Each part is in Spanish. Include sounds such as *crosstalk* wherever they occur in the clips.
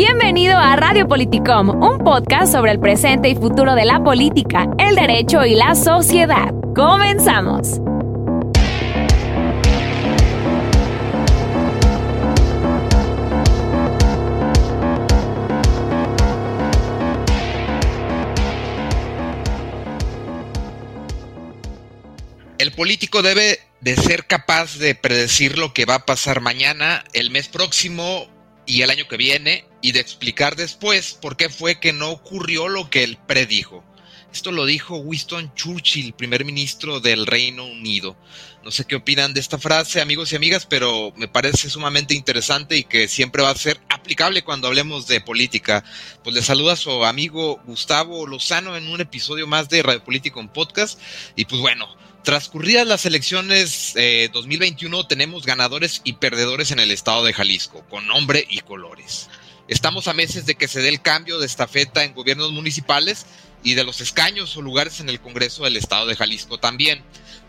Bienvenido a Radio Politicom, un podcast sobre el presente y futuro de la política, el derecho y la sociedad. Comenzamos. El político debe de ser capaz de predecir lo que va a pasar mañana, el mes próximo y el año que viene y de explicar después por qué fue que no ocurrió lo que él predijo. Esto lo dijo Winston Churchill, primer ministro del Reino Unido. No sé qué opinan de esta frase, amigos y amigas, pero me parece sumamente interesante y que siempre va a ser aplicable cuando hablemos de política. Pues le saluda a su amigo Gustavo Lozano en un episodio más de Radio Político en Podcast. Y pues bueno, Transcurridas las elecciones 2021, eh, tenemos ganadores y perdedores en el estado de Jalisco, con nombre y colores. Estamos a meses de que se dé el cambio de estafeta en gobiernos municipales y de los escaños o lugares en el Congreso del estado de Jalisco también.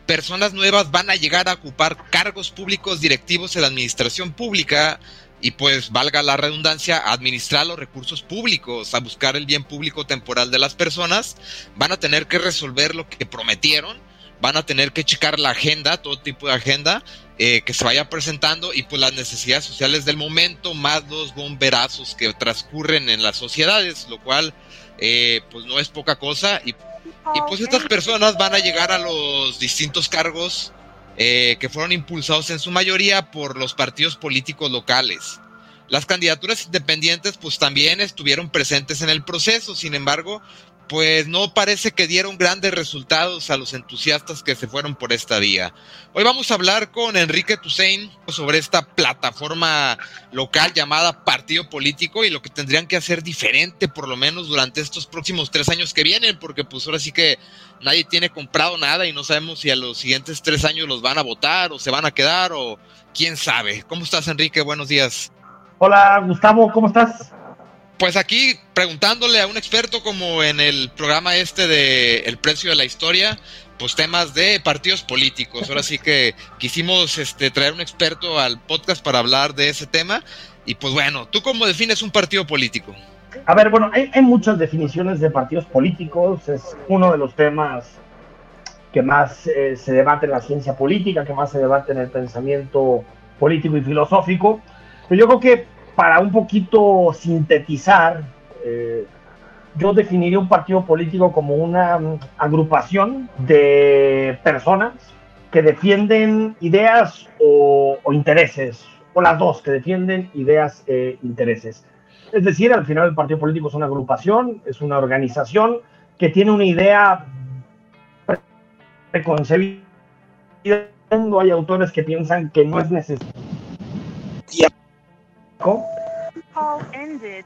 Personas nuevas van a llegar a ocupar cargos públicos directivos en la administración pública y pues valga la redundancia, administrar los recursos públicos, a buscar el bien público temporal de las personas, van a tener que resolver lo que prometieron van a tener que checar la agenda, todo tipo de agenda eh, que se vaya presentando y pues las necesidades sociales del momento, más los bomberazos que transcurren en las sociedades, lo cual eh, pues no es poca cosa. Y, y, pues estas personas van a llegar a los distintos cargos eh, que fueron impulsados en su mayoría por los partidos políticos locales. Las candidaturas independientes pues también estuvieron presentes en el proceso, sin embargo, pues no parece que dieron grandes resultados a los entusiastas que se fueron por esta vía. Hoy vamos a hablar con Enrique Tusein sobre esta plataforma local llamada Partido Político y lo que tendrían que hacer diferente por lo menos durante estos próximos tres años que vienen, porque pues ahora sí que nadie tiene comprado nada y no sabemos si a los siguientes tres años los van a votar o se van a quedar o quién sabe. ¿Cómo estás Enrique? Buenos días. Hola Gustavo, ¿cómo estás? Pues aquí preguntándole a un experto como en el programa este de El precio de la historia, pues temas de partidos políticos. Ahora sí que quisimos este, traer un experto al podcast para hablar de ese tema. Y pues bueno, ¿tú cómo defines un partido político? A ver, bueno, hay, muchas definiciones de partidos políticos. Es uno de los temas que más eh, se debate en la ciencia política, que más se debate en el pensamiento político y filosófico. Pero yo creo que para un poquito sintetizar, eh, yo definiría un partido político como una mm, agrupación de personas que defienden ideas o, intereses, o las dos, que defienden ideas e intereses. Es decir, al final el partido político es una agrupación, es una organización que tiene una idea preconcebida. Hay autores que piensan que no es necesario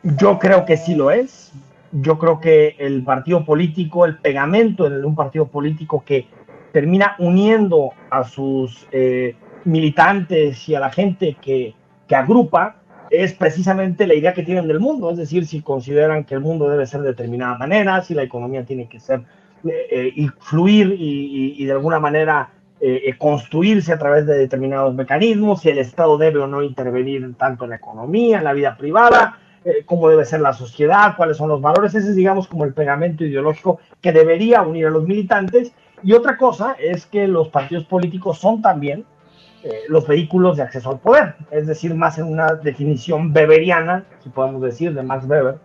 yo creo que sí lo es. Yo creo que el partido político, el pegamento de un partido político que termina uniendo a sus eh, militantes y a la gente que, agrupa, es precisamente la idea que tienen del mundo, es decir, si consideran que el mundo debe ser de determinada manera, si la economía tiene que ser eh, eh, y fluir y, de alguna manera eh, eh, construirse a través de determinados mecanismos, si el Estado debe o no intervenir tanto en la economía, en la vida privada, eh, cómo debe ser la sociedad, cuáles son los valores. Ese es, digamos, como el pegamento ideológico que debería unir a los militantes. Y otra cosa es que los partidos políticos son también los vehículos de acceso al poder, es decir, más en una definición beberiana, si podemos decir, de Max Weber.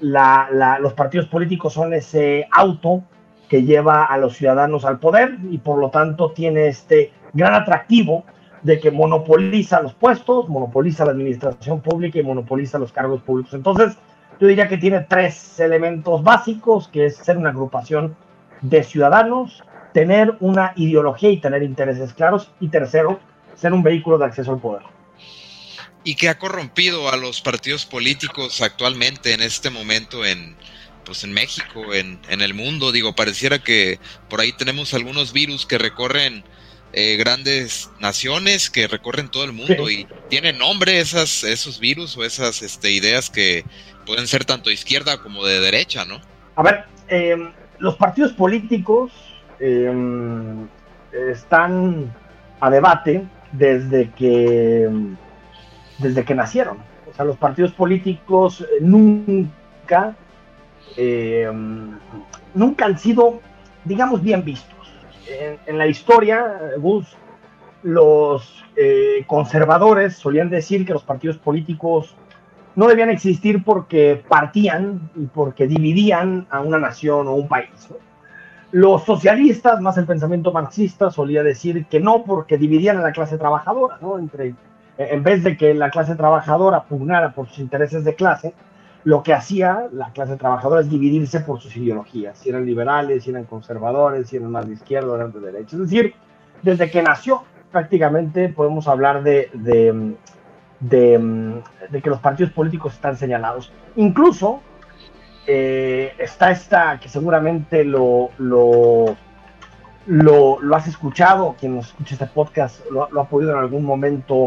los partidos políticos son ese auto que lleva a los ciudadanos al poder y por lo tanto tiene este gran atractivo de que monopoliza los puestos, monopoliza la administración pública y monopoliza los cargos públicos. Entonces, yo diría que tiene tres elementos básicos, que es ser una agrupación de ciudadanos, tener una ideología y tener intereses claros, y tercero, ser un vehículo de acceso al poder. ¿Y qué ha corrompido a los partidos políticos actualmente en este momento en, pues en México, en, en el mundo, digo, pareciera que por ahí tenemos algunos virus que recorren eh, grandes naciones, que recorren todo el mundo y tienen nombre esas, esos virus o esas este, ideas que pueden ser tanto de izquierda como de derecha, ¿no? A ver, em, los partidos políticos em, están a debate desde que, desde que nacieron. O sea, los partidos políticos nunca, nunca han sido, digamos, bien vistos. En, la historia, Gus, los conservadores solían decir que los partidos políticos no debían existir porque partían y porque dividían a una nación o un país. Los socialistas, más el pensamiento marxista, solía decir que no porque dividían a la clase trabajadora, ¿no? Entre, en vez de que la clase trabajadora pugnara por sus intereses de clase, lo que hacía la clase trabajadora es dividirse por sus ideologías, si eran liberales, si eran conservadores, si eran más de izquierda eran de derecha. Es decir, desde que nació prácticamente podemos hablar de, de, que los partidos políticos están señalados. Incluso eh, está esta, que seguramente lo, lo, lo, has escuchado, quien nos escucha este podcast lo, ha podido en algún momento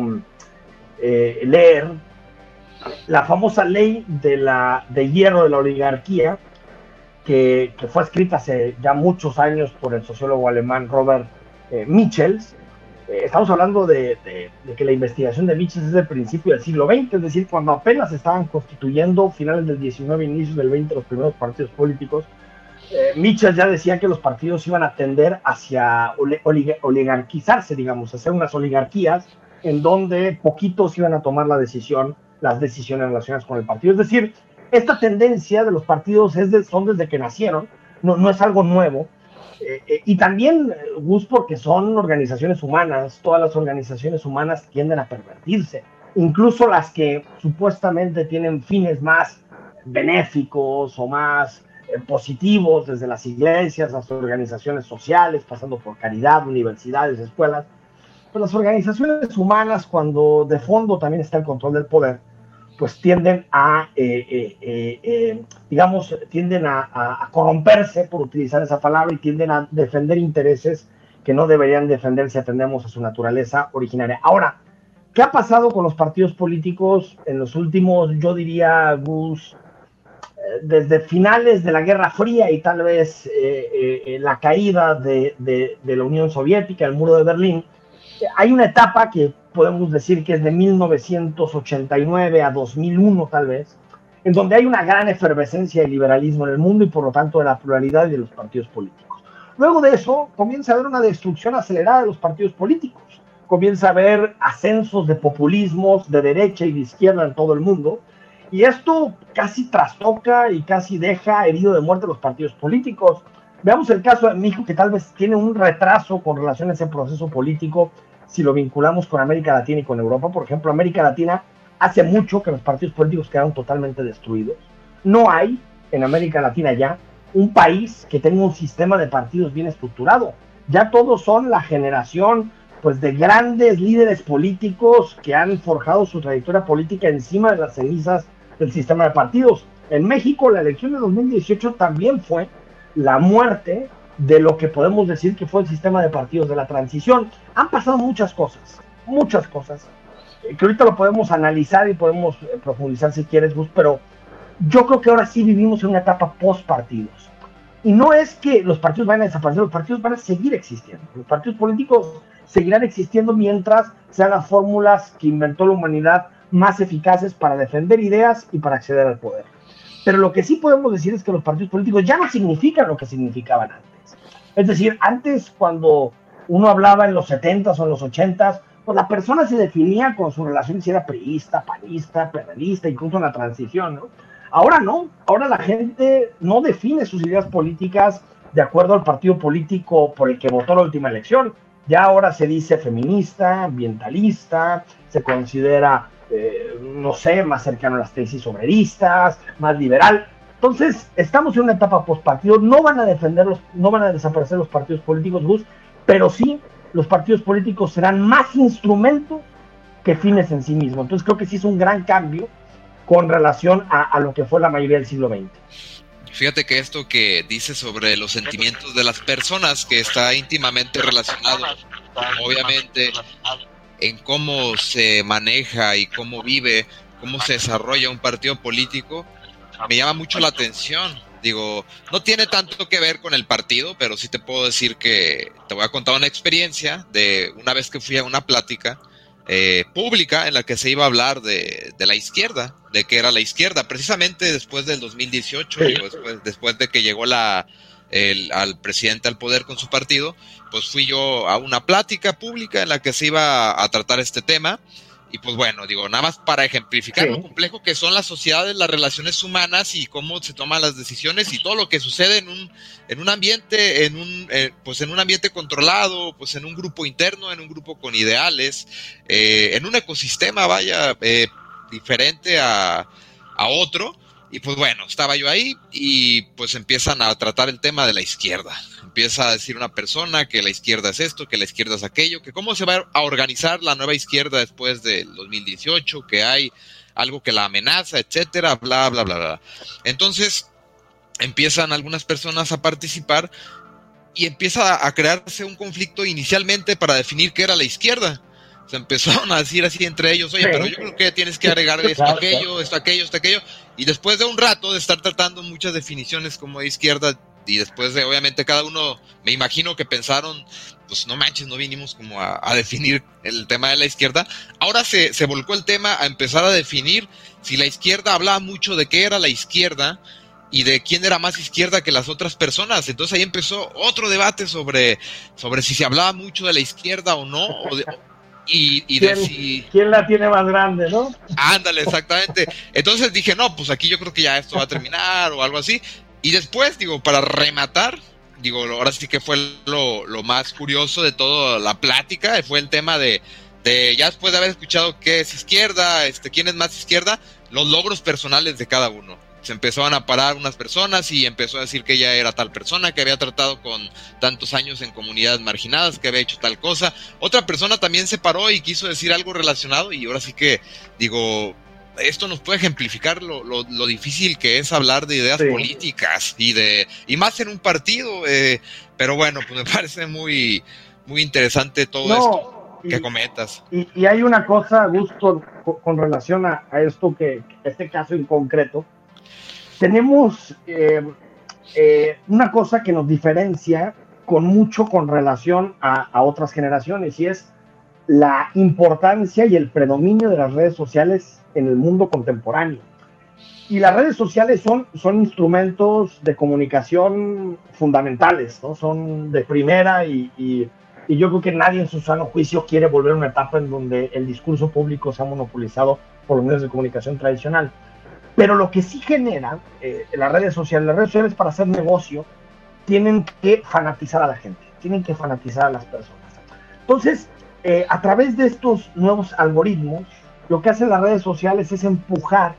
eh, leer, la famosa ley de, la, de hierro de la oligarquía, que, que, fue escrita hace ya muchos años por el sociólogo alemán Robert eh, Michels, eh, estamos hablando de, que la investigación de Michels es del principio del siglo XX, es decir, cuando apenas estaban constituyendo, finales del XIX, inicios del XX, los primeros partidos políticos. Eh, Michels ya decía que los partidos iban a tender hacia oligarquizarse, digamos, hacer unas oligarquías en donde poquitos iban a tomar la decisión, las decisiones relacionadas con el partido. Es decir, esta tendencia de los partidos es de, son desde que nacieron, no, no es algo nuevo, eh, eh, y también, eh, Gus, porque son organizaciones humanas, todas las organizaciones humanas tienden a pervertirse, incluso las que supuestamente tienen fines más benéficos o más positivos, desde las iglesias, las organizaciones sociales, pasando por caridad, universidades, escuelas. Pero las organizaciones humanas, cuando de fondo también está el control del poder, pues tienden a, eh, eh, eh, digamos, tienden a, corromperse, por utilizar esa palabra, y tienden a defender intereses que no deberían defender si atendemos a su naturaleza originaria. Ahora, ¿qué ha pasado con los partidos políticos en los últimos, yo diría, Gus, desde finales de la Guerra Fría y tal vez la caída de la Unión Soviética, el muro de Berlín? Hay una etapa que podemos decir que es de 1989 a 2001 tal vez, en donde hay una gran efervescencia de liberalismo en el mundo y por lo tanto de la pluralidad de los partidos políticos. Luego de eso comienza a haber una destrucción acelerada de los partidos políticos, comienza a haber ascensos de populismos de derecha y de izquierda en todo el mundo, y esto casi trastoca y casi deja herido de muerte a los partidos políticos. Veamos el caso de México, que tal vez tiene un retraso con relación a ese proceso político si lo vinculamos con América Latina y con Europa. Por ejemplo, América Latina hace mucho que los partidos políticos quedaron totalmente destruidos. No hay en América Latina ya un país que tenga un sistema de partidos bien estructurado. Ya todos son la generación pues de grandes líderes políticos que han forjado su trayectoria política encima de las cenizas del sistema de partidos. En México la elección de 2018 también fue la muerte de lo que podemos decir que fue el sistema de partidos de la transición. Han pasado muchas cosas, muchas cosas, eh, que ahorita lo podemos analizar y podemos eh, profundizar si quieres, Gus, pero yo creo que ahora sí vivimos en una etapa post partidos. Y no es que los partidos vayan a desaparecer, los partidos van a seguir existiendo. Los partidos políticos seguirán existiendo mientras sean las fórmulas que inventó la humanidad más eficaces para defender ideas y para acceder al poder. Pero lo que sí podemos decir es que los partidos políticos ya no significan lo que significaban antes. Es decir, antes cuando uno hablaba en los 70s o en los 80s, pues la persona se definía con su relación si era priista, panista, periodista, incluso en la transición, ¿no? Ahora no, ahora la gente no define sus ideas políticas de acuerdo al partido político por el que votó la última elección. Ya ahora se dice feminista, ambientalista, se considera, eh, no sé, más cercano a las tesis obreristas, más liberal. Entonces, estamos en una etapa postpartido, no van a defenderlos, no van a desaparecer los partidos políticos, Gus, pero sí los partidos políticos serán más instrumentos que fines en sí mismos. Entonces, creo que sí es un gran cambio con relación a, lo que fue la mayoría del siglo XX. Fíjate que esto que dice sobre los sentimientos de las personas, que está íntimamente relacionado, obviamente, en cómo se maneja y cómo vive, cómo se desarrolla un partido político, me llama mucho la atención. Digo, no tiene tanto que ver con el partido, pero sí te puedo decir que te voy a contar una experiencia de una vez que fui a una plática eh, pública en la que se iba a hablar de, la izquierda, de que era la izquierda, precisamente después del 2018, después, después, de que llegó la, el, al presidente al poder con su partido, pues fui yo a una plática pública en la que se iba a tratar este tema y pues bueno, digo, nada más para ejemplificar lo complejo que son las sociedades, las relaciones humanas y cómo se toman las decisiones y todo lo que sucede en un, en un ambiente, en un, eh, pues en un ambiente controlado, pues en un grupo interno, en un grupo con ideales, eh, en un ecosistema, vaya, eh, diferente a, a otro. Y pues bueno, estaba yo ahí y pues empiezan a tratar el tema de la izquierda empieza a decir una persona que la izquierda es esto, que la izquierda es aquello, que cómo se va a organizar la nueva izquierda después del 2018, que hay algo que la amenaza, etcétera, bla, bla, bla, bla. Entonces empiezan algunas personas a participar y empieza a crearse un conflicto inicialmente para definir qué era la izquierda. Se empezaron a decir así entre ellos, oye, pero yo creo que tienes que agregar esto, aquello, esto, aquello, esto, aquello. Y después de un rato de estar tratando muchas definiciones como de izquierda, y después de, obviamente, cada uno, me imagino que pensaron, pues no manches, no vinimos como a, definir el tema de la izquierda. Ahora se, se, volcó el tema a empezar a definir si la izquierda hablaba mucho de qué era la izquierda y de quién era más izquierda que las otras personas. Entonces ahí empezó otro debate sobre, sobre si se hablaba mucho de la izquierda o no. y, y de si... ¿Quién la tiene más grande, no? Ándale, exactamente. Entonces dije, no, pues aquí yo creo que ya esto va a terminar o algo así. Y después, digo, para rematar, digo, ahora sí que fue lo, lo más curioso de toda la plática, fue el tema de, de, ya después de haber escuchado qué es izquierda, este, quién es más izquierda, los logros personales de cada uno. Se empezaron a parar unas personas y empezó a decir que ella era tal persona, que había tratado con tantos años en comunidades marginadas, que había hecho tal cosa. Otra persona también se paró y quiso decir algo relacionado y ahora sí que, digo, esto nos puede ejemplificar lo, lo, difícil que es hablar de ideas políticas y de y más en un partido eh, pero bueno pues me *laughs* parece muy muy interesante todo esto que comentas. y, hay una cosa gusto con, relación a, esto que este caso en concreto. Tenemos eh, eh, una cosa que nos diferencia con mucho con relación a, a otras generaciones y es la importancia y el predominio de las redes sociales en el mundo contemporáneo. Y las redes sociales son, son instrumentos de comunicación fundamentales, ¿no? son de primera y, y, yo creo que nadie en su sano juicio quiere volver a una etapa en donde el discurso público se ha monopolizado por los medios de comunicación tradicional. Pero lo que sí genera eh, las redes sociales, las redes sociales para hacer negocio, tienen que fanatizar a la gente, tienen que fanatizar a las personas. Entonces, eh, a través de estos nuevos algoritmos, lo que hacen las redes sociales es empujar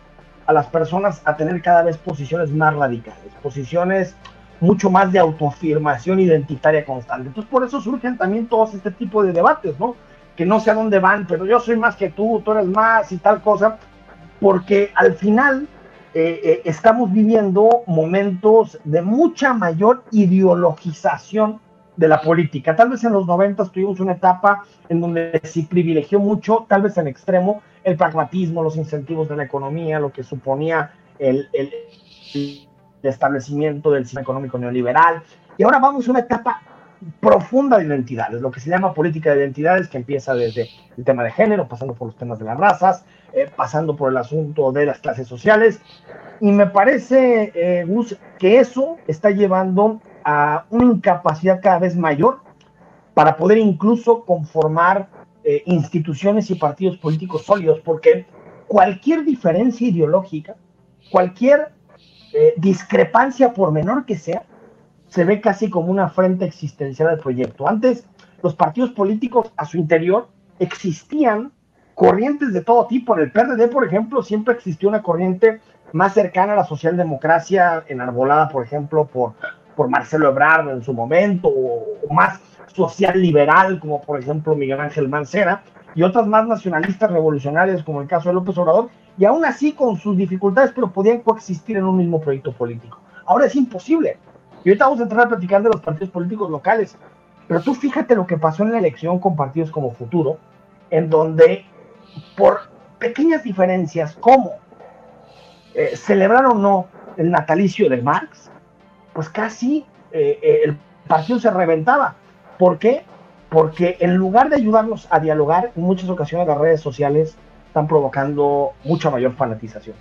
a las personas a tener cada vez posiciones más radicales, posiciones mucho más de autoafirmación identitaria constante. Entonces por eso surgen también todos este tipo de debates, ¿no? Que no sé a dónde van, pero yo soy más que tú, tú eres más y tal cosa, porque al final eh, eh, estamos viviendo momentos de mucha mayor ideologización de la política. Tal vez en los 90 tuvimos una etapa en donde se privilegió mucho, tal vez en extremo, el pragmatismo, los incentivos de la economía, lo que suponía el, el, establecimiento del sistema económico neoliberal. Y ahora vamos a una etapa profunda de identidades, lo que se llama política de identidades, que empieza desde el tema de género, pasando por los temas de las razas, eh, pasando por el asunto de las clases sociales. Y me parece, eh, Gus, que eso está llevando a una incapacidad cada vez mayor para poder incluso conformar eh, instituciones y partidos políticos sólidos, porque cualquier diferencia ideológica, cualquier eh, discrepancia por menor que sea, se ve casi como una frente existencial del proyecto. Antes, los partidos políticos a su interior existían corrientes de todo tipo. En el PRD, por ejemplo, siempre existió una corriente más cercana a la socialdemocracia, enarbolada, por ejemplo, por por Marcelo Ebrard en su momento, o, más social liberal, como por ejemplo Miguel Ángel Mancera, y otras más nacionalistas revolucionarias, como el caso de López Obrador, y aún así con sus dificultades, pero podían coexistir en un mismo proyecto político. Ahora es imposible. Y ahorita vamos a entrar a platicar de los partidos políticos locales, pero tú fíjate lo que pasó en la elección con partidos como Futuro, en donde por pequeñas diferencias, como eh, celebrar o no el natalicio de Marx, pues casi eh, eh, el partido se reventaba. ¿Por qué? porque en lugar de ayudarnos a dialogar, en muchas ocasiones las redes sociales están provocando mucha mayor fanatización.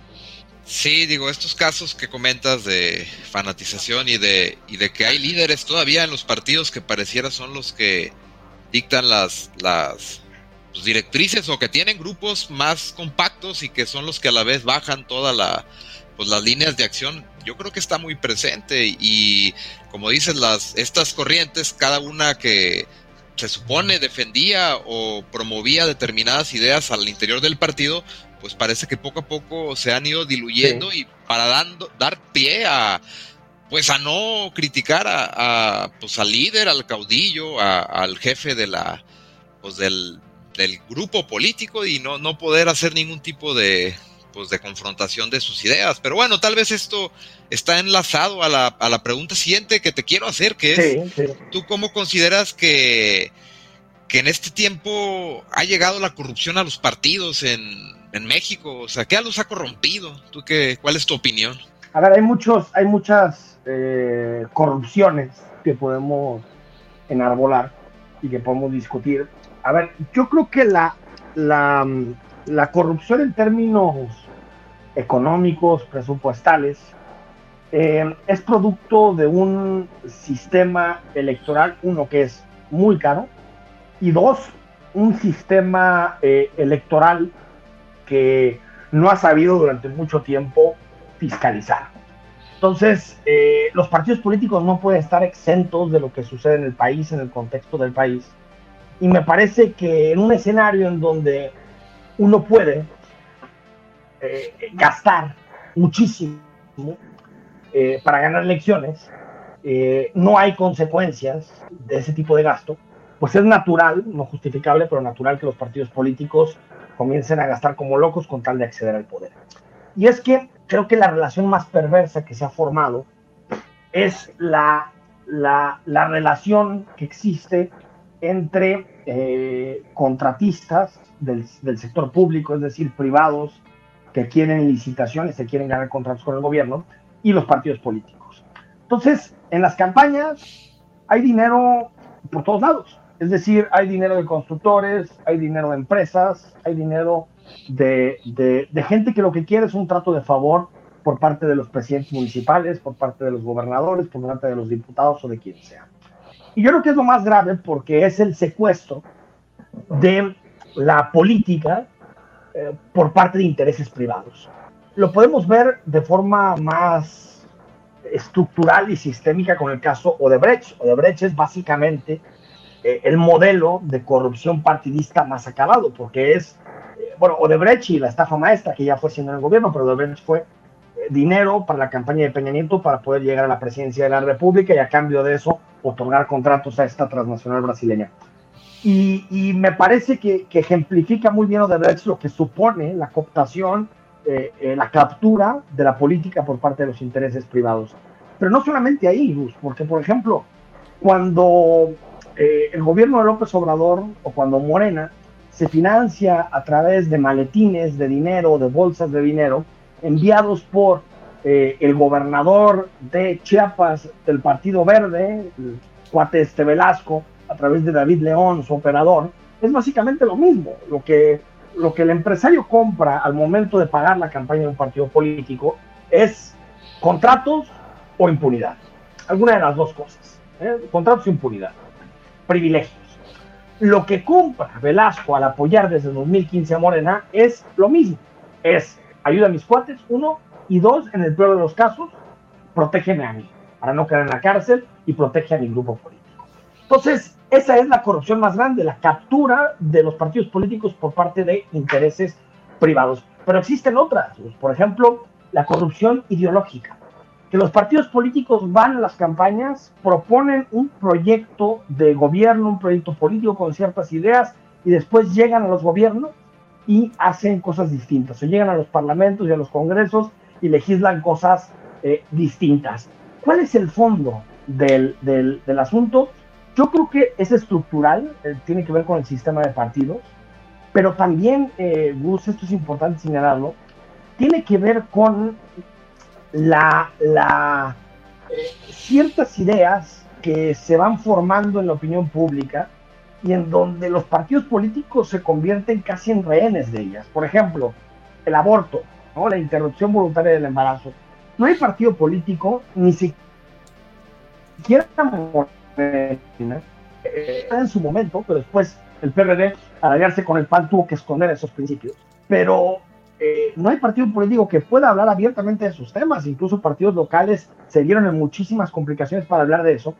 Sí, digo, estos casos que comentas de fanatización y de, y de que hay líderes todavía en los partidos que pareciera son los que dictan las, las pues, directrices o que tienen grupos más compactos y que son los que a la vez bajan toda la, pues las líneas de acción, yo creo que está muy presente y como dices, las, estas corrientes, cada una que se supone defendía o promovía determinadas ideas al interior del partido, pues parece que poco a poco se han ido diluyendo y para dando, dar pie a pues a no criticar a, pues al líder, al caudillo, al jefe de la pues del, del, grupo político y no, no poder hacer ningún tipo de pues de confrontación de sus ideas. Pero bueno, tal vez esto está enlazado a la, a la pregunta siguiente que te quiero hacer, que es, ¿tú cómo consideras que, que en este tiempo ha llegado la corrupción a los partidos en, en México? O sea, ¿qué los ha corrompido? ¿Tú qué, ¿Cuál es tu opinión? A ver, hay, muchos, hay muchas eh, corrupciones que podemos enarbolar y que podemos discutir. A ver, yo creo que la, la, la corrupción en términos económicos, presupuestales, eh, es producto de un sistema electoral, uno que es muy caro, y dos, un sistema eh, electoral que no ha sabido durante mucho tiempo fiscalizar. Entonces, eh, los partidos políticos no pueden estar exentos de lo que sucede en el país, en el contexto del país. Y me parece que en un escenario en donde uno puede eh, gastar muchísimo eh, para ganar elecciones, no hay consecuencias de ese tipo de gasto, pues es natural, no justificable, pero natural que los partidos políticos comiencen a gastar como locos con tal de acceder al poder. Y es que creo que la relación más perversa que se ha formado es la, la, la relación que existe entre eh, contratistas del, del, sector público, es decir, privados que quieren licitaciones, que quieren ganar contratos con el gobierno, y los partidos políticos. Entonces, en las campañas hay dinero por todos lados. Es decir, hay dinero de constructores, hay dinero de empresas, hay dinero de, de, gente que lo que quiere es un trato de favor por parte de los presidentes municipales, por parte de los gobernadores, por parte de los diputados o de quien sea. Y yo creo que es lo más grave porque es el secuestro de la política eh, por parte de intereses privados. Lo podemos ver de forma más estructural y sistémica con el caso Odebrecht. Odebrecht es básicamente eh, el modelo de corrupción partidista más acabado, porque es, eh, bueno, Odebrecht y la estafa maestra, que ya fue siendo en el gobierno, pero Odebrecht fue eh, dinero para la campaña de Peña Nieto para poder llegar a la presidencia de la República y a cambio de eso otorgar contratos a esta transnacional brasileña. Y, me parece que, ejemplifica muy bien Odebrecht lo que supone la cooptación, la captura de la política por parte de los intereses privados. Pero no solamente ahí, Luz, porque por ejemplo, cuando eh, el gobierno de López Obrador o cuando Morena se financia a través de maletines de dinero, de bolsas de dinero, enviados por eh, el gobernador de Chiapas del Partido Verde, el cuate este Velasco, a través de David León, su operador, es básicamente lo mismo. Lo que, lo que el empresario compra al momento de pagar la campaña de un partido político es contratos o impunidad. Alguna de las dos cosas. ¿eh? Contratos e impunidad privilegios. Lo que compra Velasco al apoyar desde 2015 a Morena es lo mismo. Es ayuda a mis cuates, uno, y dos, en el peor de los casos, protégeme a mí, para no caer en la cárcel y protege a mi grupo político. Entonces, esa es la corrupción más grande, la captura de los partidos políticos por parte de intereses privados. Pero existen otras, por ejemplo, la corrupción ideológica que los partidos políticos van a las campañas, proponen un proyecto de gobierno, un proyecto político con ciertas ideas y después llegan a los gobiernos y hacen cosas distintas. O llegan a los parlamentos y a los congresos y legislan cosas eh, distintas. ¿Cuál es el fondo del, del, asunto? Yo creo que es estructural, eh, tiene que ver con el sistema de partidos, pero también, eh, Gus, esto es importante señalarlo, tiene que ver con la, eh, ciertas ideas que se van formando en la opinión pública y en donde los partidos políticos se convierten casi en rehenes de ellas. Por ejemplo, el aborto, ¿no? la interrupción voluntaria del embarazo. No hay partido político, ni siquiera eh, en su momento, pero después el PRD, al aliarse con el PAN, tuvo que esconder esos principios. Pero eh, no hay partido político que pueda hablar abiertamente de sus temas. Incluso partidos locales se vieron en muchísimas complicaciones para hablar de eso,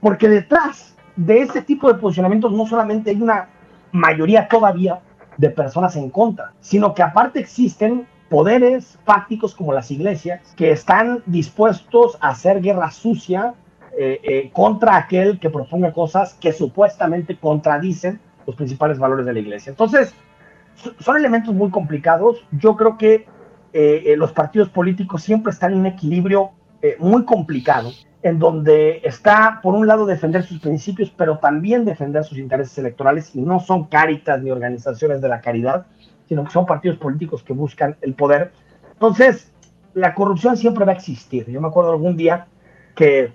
porque detrás de ese tipo de posicionamientos no solamente hay una mayoría todavía de personas en contra, sino que aparte existen poderes fácticos como las iglesias que están dispuestos a hacer guerra sucia eh, eh, contra aquel que proponga cosas que supuestamente contradicen los principales valores de la iglesia. Entonces, son elementos muy complicados. Yo creo que eh, los partidos políticos siempre están en un equilibrio muy complicado, en donde está, por un lado, defender sus principios, pero también defender sus intereses electorales, y no son cáritas ni organizaciones de la caridad, sino que son partidos políticos que buscan el poder. Entonces, la corrupción siempre va a existir. Yo me acuerdo algún día que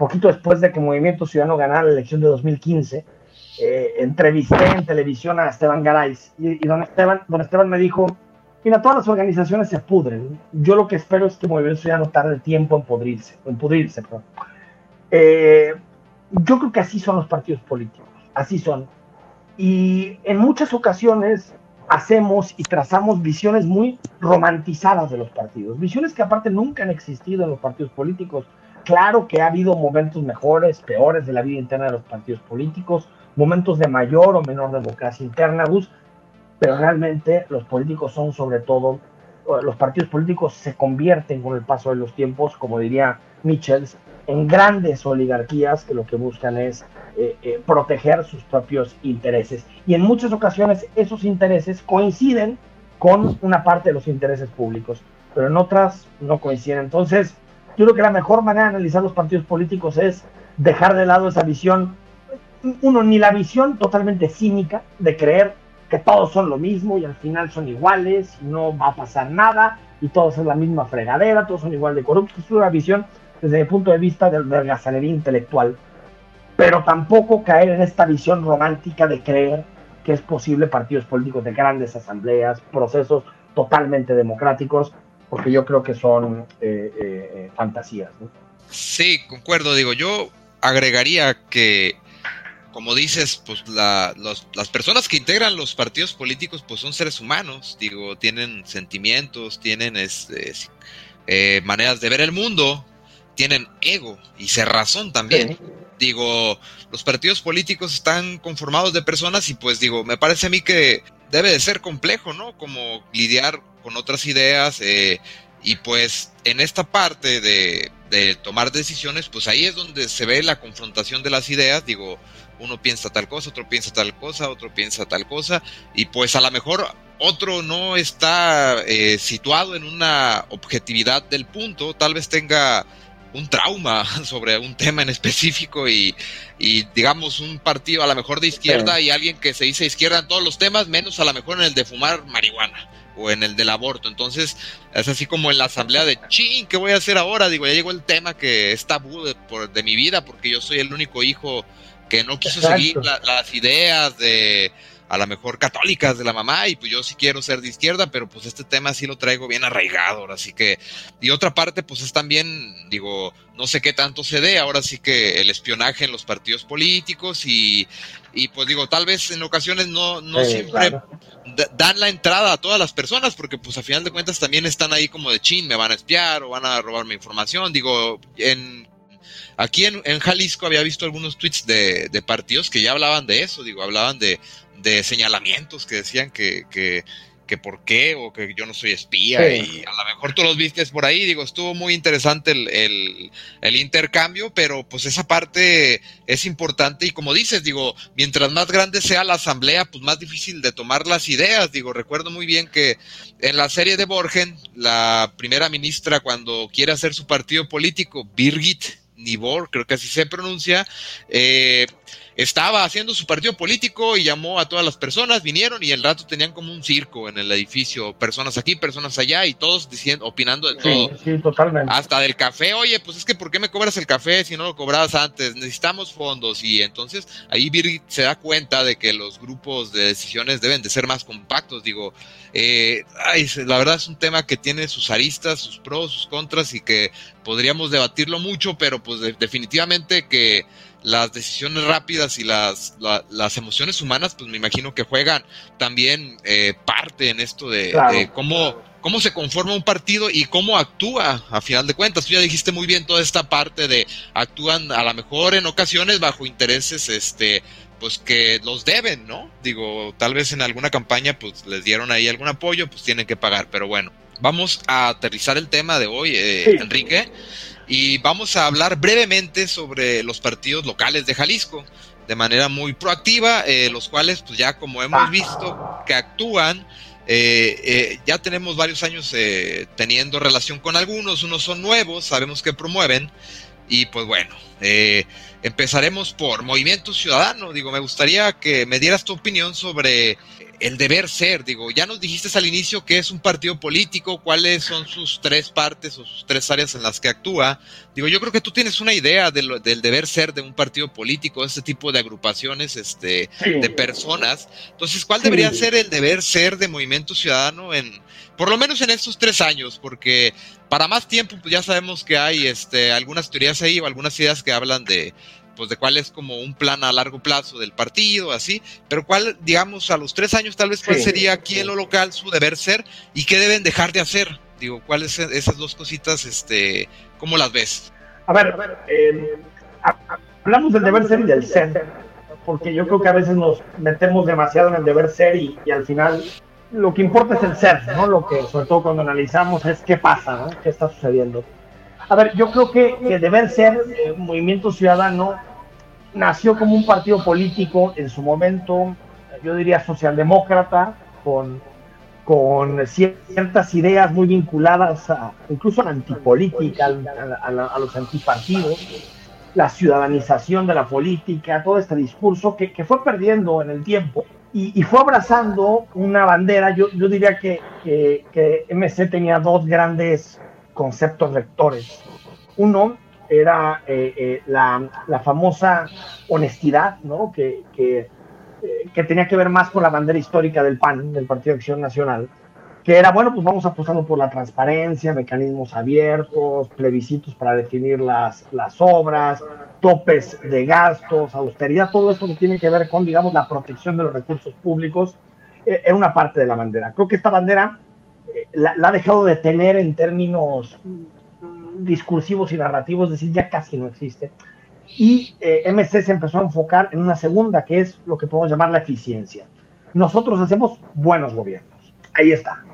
poquito después de que Movimiento Ciudadano ganara la elección de 2015, eh, entrevisté en televisión a Esteban Garay y, don, Esteban, don Esteban me dijo, mira, todas las organizaciones se pudren. Yo lo que espero es que Movimiento Ciudadano tarde tiempo en pudrirse. En pudrirse eh, yo creo que así son los partidos políticos, así son. Y en muchas ocasiones hacemos y trazamos visiones muy romantizadas de los partidos, visiones que aparte nunca han existido en los partidos políticos. Claro que ha habido momentos mejores, peores de la vida interna de los partidos políticos, momentos de mayor o menor democracia interna, Gus, pero realmente los políticos son sobre todo, los partidos políticos se convierten con el paso de los tiempos, como diría Michels, en grandes oligarquías que lo que buscan es eh, eh, proteger sus propios intereses. Y en muchas ocasiones esos intereses coinciden con una parte de los intereses públicos, pero en otras no coinciden. Entonces, yo creo que la mejor manera de analizar los partidos políticos es dejar de lado esa visión, uno, ni la visión totalmente cínica de creer que todos son lo mismo y al final son iguales y no va a pasar nada y todos son la misma fregadera, todos son igual de corruptos. Es una visión desde mi punto de vista de, la gazanería intelectual, pero tampoco caer en esta visión romántica de creer que es posible partidos políticos de grandes asambleas, procesos totalmente democráticos porque yo creo que son eh, eh, eh, fantasías. Sí, concuerdo, digo, yo agregaría que, como dices, pues las personas que integran los partidos políticos pues son seres humanos, digo, tienen sentimientos, tienen este, maneras de ver el mundo, tienen ego y razón también. Digo, los partidos políticos están conformados de personas y pues digo, me parece a mí que debe de ser complejo, ¿no? Como lidiar con otras ideas eh, y pues en esta parte de, tomar decisiones, pues ahí es donde se ve la confrontación de las ideas, digo, uno piensa tal cosa, otro piensa tal cosa, otro piensa tal cosa, y pues a lo mejor otro no está eh, situado en una objetividad del punto, tal vez tenga un trauma *laughs* sobre un tema en específico y, digamos un partido a lo mejor de izquierda y alguien que se dice izquierda en todos los temas, menos a lo mejor en el de fumar marihuana o en el del aborto. Entonces, es así como en la asamblea de, ching, ¿qué voy a hacer ahora? Digo, ya llegó el tema que es tabú de, por, de mi vida porque yo soy el único hijo que no quiso seguir las ideas de a lo mejor católicas de la mamá y pues yo sí quiero ser de izquierda, pero pues este tema sí lo traigo bien arraigado, ahora sí que, y otra parte pues es también, digo, no sé qué tanto se dé, ahora sí que el espionaje en los partidos políticos y, y pues digo, tal vez en ocasiones no, no siempre dan la entrada a todas las personas, porque pues a final de cuentas también están ahí como de chin, me van a espiar o van a robar mi información, digo, en Aquí en, en, Jalisco había visto algunos tweets de, de, partidos que ya hablaban de eso, digo, hablaban de, de señalamientos que decían que, que, que, por qué o que yo no soy espía y a lo mejor tú los vistes por ahí, digo, estuvo muy interesante el, el, el, intercambio, pero pues esa parte es importante y como dices, digo, mientras más grande sea la asamblea, pues más difícil de tomar las ideas, digo, recuerdo muy bien que en la serie de Borgen, la primera ministra cuando quiere hacer su partido político, Birgit Nibor, creo que así se pronuncia, eh, estaba haciendo su partido político y llamó a todas las personas, vinieron y el rato tenían como un circo en el edificio, personas aquí, personas allá y todos diciendo, opinando de todo. Sí, totalmente. Hasta del café, oye, pues es que ¿por qué me cobras el café si no lo cobrabas antes? Necesitamos fondos y entonces ahí Birgit se da cuenta de que los grupos de decisiones deben de ser más compactos, digo, eh, la verdad es un tema que tiene sus aristas, sus pros, sus contras y que podríamos debatirlo mucho, pero pues definitivamente que las decisiones rápidas y las, las emociones humanas, pues me imagino que juegan también eh, parte en esto de, cómo, cómo se conforma un partido y cómo actúa a final de cuentas. Tú ya dijiste muy bien toda esta parte de actúan a lo mejor en ocasiones bajo intereses este pues que los deben, ¿no? Digo, tal vez en alguna campaña pues les dieron ahí algún apoyo, pues tienen que pagar, pero bueno, vamos a aterrizar el tema de hoy, eh, Enrique y vamos a hablar brevemente sobre los partidos locales de Jalisco de manera muy proactiva, eh, los cuales pues ya como hemos visto que actúan, eh, eh, ya tenemos varios años teniendo relación con algunos, unos son nuevos, sabemos que promueven y pues bueno, empezaremos por Movimiento Ciudadano, digo, me gustaría que me dieras tu opinión sobre el deber ser, digo, ya nos dijiste al inicio que es un partido político, cuáles son sus tres partes o sus tres áreas en las que actúa. Digo, yo creo que tú tienes una idea del deber ser de un partido político, este tipo de agrupaciones este, de personas. Entonces, ¿cuál debería ser el deber ser de Movimiento Ciudadano en, por lo menos en estos tres años? Porque para más tiempo, pues ya sabemos que hay este, algunas teorías ahí o algunas ideas que hablan de pues de cuál es como un plan a largo plazo del partido, así, pero cuál, digamos, a los tres años tal vez cuál sería aquí en lo local su deber ser y qué deben dejar de hacer. Digo, ¿cuáles esas dos cositas, este, cómo las ves? A ver, eh, hablamos del deber ser y del ser, porque yo creo que a veces nos metemos demasiado en el deber ser y, al final lo que importa es el ser, ¿no? Lo que, sobre todo cuando analizamos, es qué pasa, ¿no? ¿Qué está sucediendo? A ver, yo creo que, que deber ser eh, Movimiento Ciudadano nació como un partido político en su momento, yo diría socialdemócrata, con, con ciertas ideas muy vinculadas a, incluso a la antipolítica, a, los antipartidos, la ciudadanización de la política, todo este discurso que, que fue perdiendo en el tiempo y, fue abrazando una bandera. Yo, yo diría que, que, que MC tenía dos grandes conceptos rectores. Uno era eh, eh, la, famosa honestidad, ¿no? Que, eh, que, tenía que ver más con la bandera histórica del PAN, del Partido de Acción Nacional, que era, bueno, pues vamos apostando por la transparencia, mecanismos abiertos, plebiscitos para definir las, las obras, topes de gastos, austeridad, todo esto que tiene que ver con, digamos, la protección de los recursos públicos, era una parte de la bandera. Creo que esta bandera la, ha dejado de tener en términos discursivos y narrativos, es decir, ya casi no existe. Y eh, MC se empezó a enfocar en una segunda, que es lo que podemos llamar la eficiencia. Nosotros hacemos buenos gobiernos. Ahí está.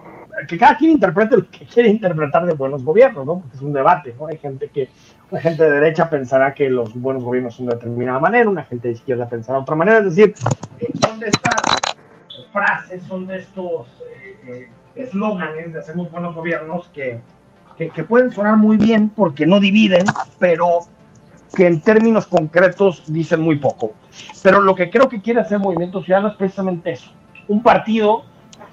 Que cada quien interprete lo que quiere interpretar de buenos gobiernos, ¿no? Porque es un debate, ¿no? Hay gente que, la gente de derecha pensará que los buenos gobiernos son de determinada manera, una gente de izquierda pensará de otra manera. Es decir, eh, son de estas frases, son de estos eh, eslóganes de hacemos buenos gobiernos que, que, pueden sonar muy bien porque no dividen, pero que en términos concretos dicen muy poco. Pero lo que creo que quiere hacer Movimiento Ciudadano es precisamente eso. Un partido,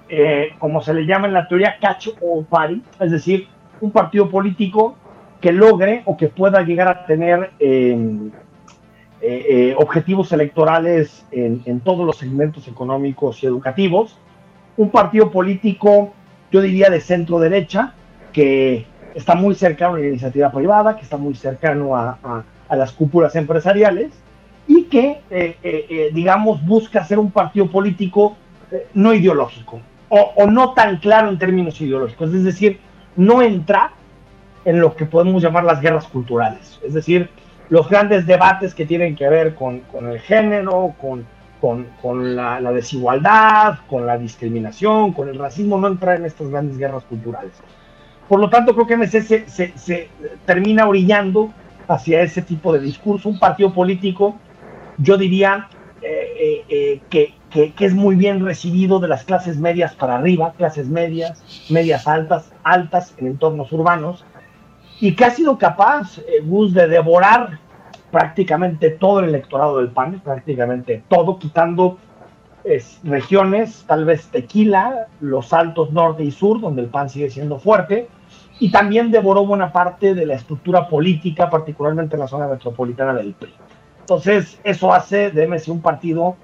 eh, como se le llama en la teoría, catch o party, es decir, un partido político que logre o que pueda llegar a tener eh, eh, objetivos electorales en, en todos los segmentos económicos y educativos. Un partido político, yo diría, de centro derecha, que está muy cercano a la iniciativa privada, que está muy cercano a, las cúpulas empresariales y que, eh, eh, eh, digamos, busca ser un partido político no ideológico o, no tan claro en términos ideológicos, es decir, no entra en lo que podemos llamar las guerras culturales, es decir, los grandes debates que tienen que ver con, el género, con, con, la, la, desigualdad, con la discriminación, con el racismo, no entra en estas grandes guerras culturales. Por lo tanto, creo que MC se, termina orillando hacia ese tipo de discurso, un partido político, yo diría eh, eh, eh, que, es muy bien recibido de las clases medias para arriba, clases medias, medias altas, altas en entornos urbanos, y que ha sido capaz, Gus, de devorar prácticamente todo el electorado del PAN, prácticamente todo, quitando regiones, tal vez Tequila, los Altos Norte y Sur, donde el PAN sigue siendo fuerte, y también devoró buena parte de la estructura política, particularmente en la zona metropolitana del PRI. Entonces, eso hace de MC un partido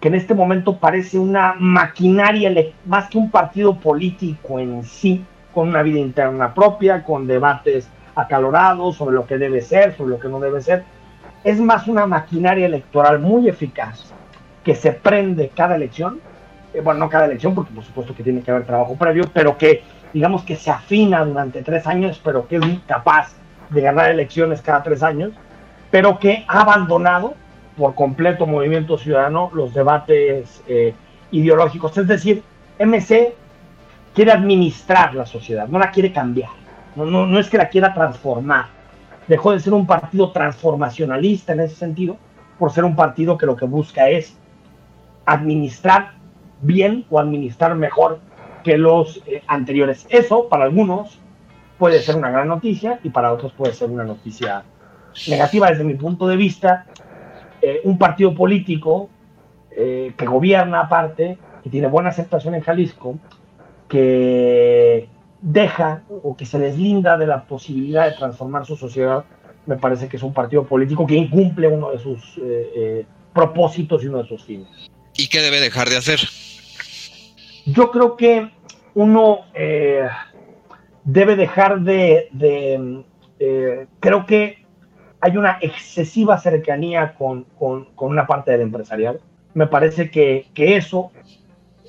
que en este momento parece una maquinaria, más que un partido político en sí, con una vida interna propia, con debates acalorados sobre lo que debe ser, sobre lo que no debe ser. Es más una maquinaria electoral muy eficaz que se prende cada elección, eh, bueno, no cada elección, porque por supuesto que tiene que haber trabajo previo, pero que digamos que se afina durante tres años, pero que es capaz de ganar elecciones cada tres años, pero que ha abandonado por completo Movimiento Ciudadano los debates eh, ideológicos. Es decir, MC quiere administrar la sociedad, no la quiere cambiar, no, no, no es que la quiera transformar. Dejó de ser un partido transformacionalista en ese sentido, por ser un partido que lo que busca es administrar bien o administrar mejor que los eh, anteriores. Eso para algunos puede ser una gran noticia y para otros puede ser una noticia negativa desde mi punto de vista. Eh, un partido político eh, que gobierna aparte, que tiene buena aceptación en Jalisco, que deja o que se deslinda de la posibilidad de transformar su sociedad, me parece que es un partido político que incumple uno de sus propósitos y uno de sus fines. ¿Y qué debe dejar de hacer? Yo creo que uno eh, debe dejar de, eh, creo que hay una excesiva cercanía con, una parte del empresarial. Me parece que, eso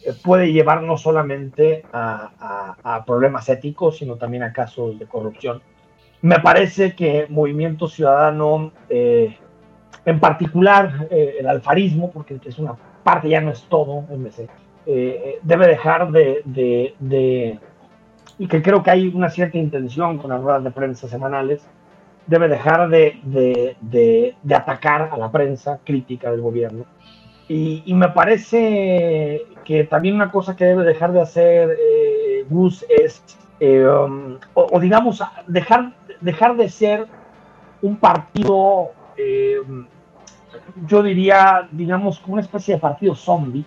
eh, puede llevar no solamente a, problemas éticos, sino también a casos de corrupción. Me parece que Movimiento Ciudadano, en particular el alfarismo, porque es una parte, ya no es todo, MC, eh, debe dejar de, y que creo que hay una cierta intención con las ruedas de prensa semanales, debe dejar de, atacar a la prensa crítica del gobierno. Y, me parece que también una cosa que debe dejar de hacer eh, Gus es, eh, um, o, digamos, dejar, dejar de ser un partido, yo diría, digamos, como una especie de partido zombie,